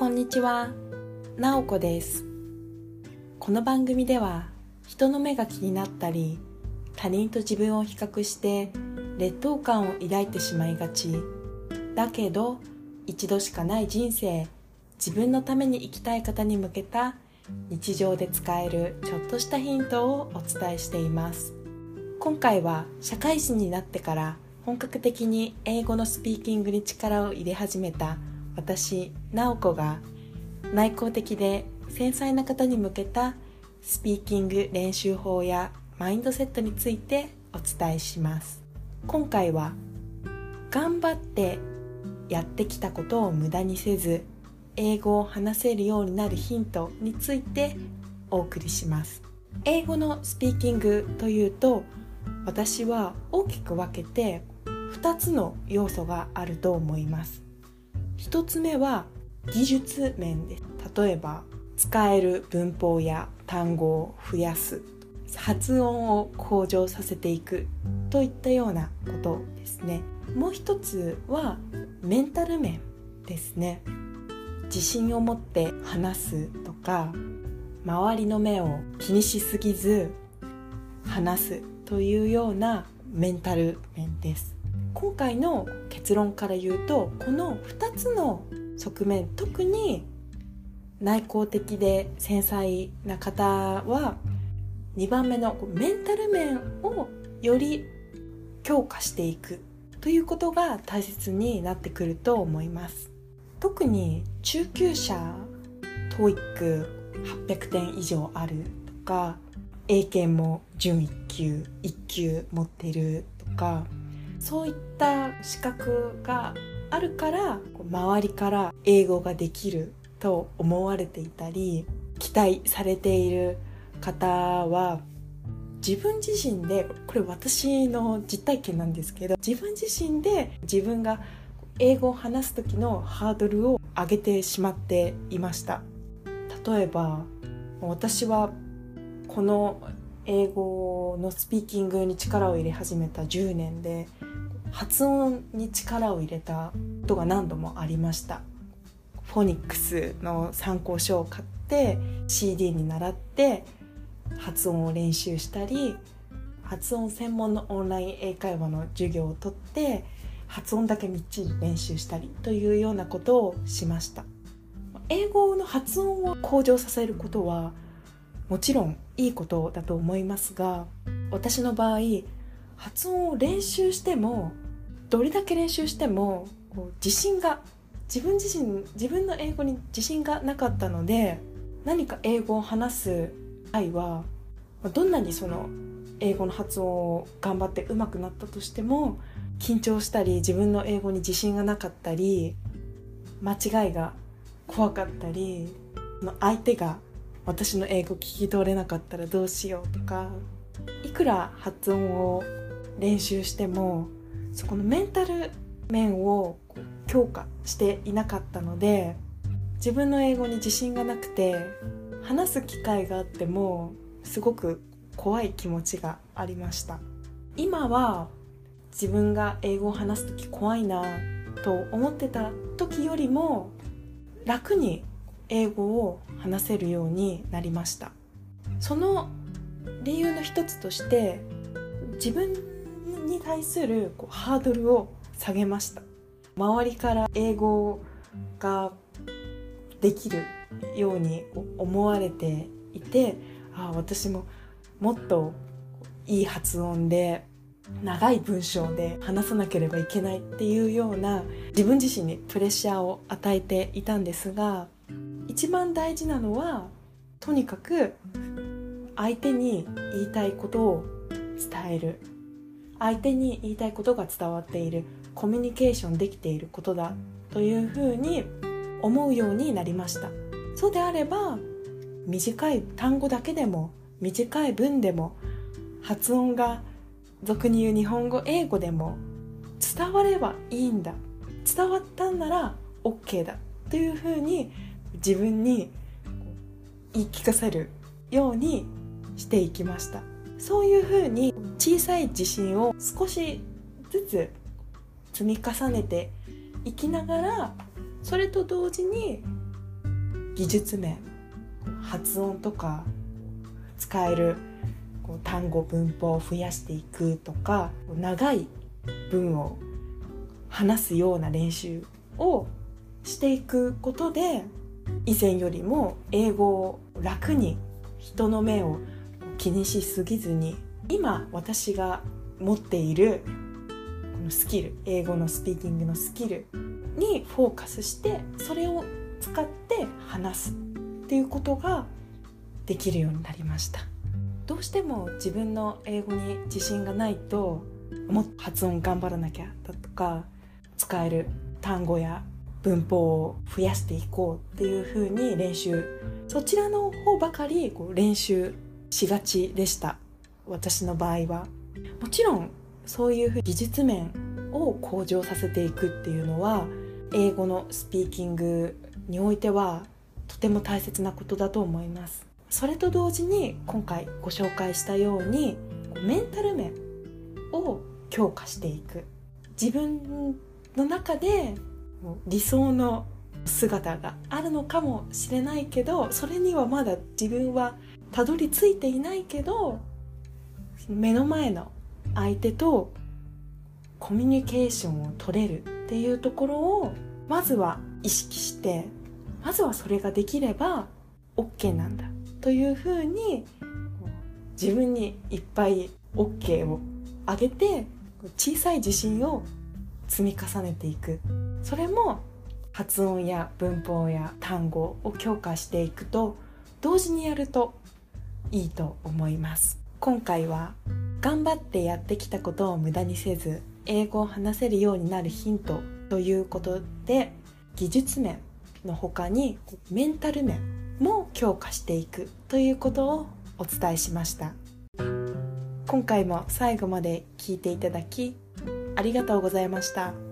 こんにちは、なおこです。この番組では人の目が気になったり、他人と自分を比較して劣等感を抱いてしまいがち。だけど、一度しかない人生、自分のために生きたい方に向けた日常で使えるちょっとしたヒントをお伝えしています。今回は社会人になってから本格的に英語のスピーキングに力を入れ始めた私、なおこが内向的で繊細な方に向けたスピーキング練習法やマインドセットについてお伝えします。今回は頑張ってやってきたことを無駄にせず英語を話せるようになるヒントについてお送りします。英語のスピーキングというと私は大きく分けて2つの要素があると思います1つ目は技術面です例えば使える文法や単語を増やす発音を向上させていくといったようなことですね。もう一つはメンタル面ですね。自信を持って話すとか周りの目を気にしすぎず話すというようなメンタル面です。今回の結論から言うとこの2つの側面特に内向的で繊細な方は2番目のメンタル面をより強化していくということが大切になってくると思います。特に中級者 TOEIC800 点以上あるとか英検も準1級1級持ってるとかそういった資格があるから周りから英語ができると思われていたり期待されている方は自分自身でこれ私の実体験なんですけど自分自身で自分が英語を話す時のハードルを上げてしまっていました。例えば私はこの英語のスピーキングに力を入れ始めた10年で発音に力を入れたことが何度もありました。フォニックスの参考書を買って CD に習って発音を練習したり発音専門のオンライン英会話の授業を取って発音だけみっちり練習したりというようなことをしました。英語の発音を向上させることはもちろんいいことだと思いますが私の場合発音を練習してもどれだけ練習してもこう自信が自分自身自分の英語に自信がなかったので何か英語を話す際はどんなにその英語の発音を頑張って上手くなったとしても緊張したり自分の英語に自信がなかったり間違いが怖かったり相手が私の英語聞き取れなかったらどうしようとかいくら発音を練習してもそこのメンタル面を強化していなかったので自分の英語に自信がなくて話す機会があってもすごく怖い気持ちがありました。今は自分が英語を話す時怖いなと思ってた時よりも楽に英語を話せるようになりました。その理由の一つとして自分に対するこうハードルを下げました。周りから英語ができるように思われていてあ私ももっといい発音で長い文章で話さなければいけないっていうような自分自身にプレッシャーを与えていたんですが一番大事なのはとにかく相手に言いたいことを伝える。相手に言いたいことが伝わっている。コミュニケーションできていることだ。というふうに思うようになりました。そうであれば短い単語だけでも短い文でも発音が俗に言う日本語英語でも伝わればいいんだ。伝わったんなら OK だ。というふうに自分に言い聞かせるようにしていきました。そういうふうに小さい自信を少しずつ積み重ねていきながらそれと同時に技術面発音とか使えるこう単語文法を増やしていくとか長い文を話すような練習をしていくことで以前よりも英語を楽に人の目を気にしすぎずに今私が持っているこのスキル英語のスピーキングのスキルにフォーカスしてそれを使って話すっていうことができるようになりました。どうしても自分の英語に自信がないともっと発音頑張らなきゃだとか使える単語や文法を増やしていこうっていう風に練習そちらの方ばかりこう練習しがちでした。私の場合は。もちろんそういう技術面を向上させていくっていうのは英語のスピーキングにおいてはとても大切なことだと思います。それと同時に今回ご紹介したようにメンタル面を強化していく。自分の中で理想の姿があるのかもしれないけどそれにはまだ自分はたどり着いていないけど目の前の相手とコミュニケーションを取れるっていうところをまずは意識してまずはそれができれば OK なんだというふうに自分にいっぱい OK をあげて小さい自信を積み重ねていく。それも発音や文法や単語を強化していくと同時にやるといいと思います今回は頑張ってやってきたことを無駄にせず英語を話せるようになるヒントということで技術面の他にメンタル面も強化していくということをお伝えしました今回も最後まで聞いていただきありがとうございました。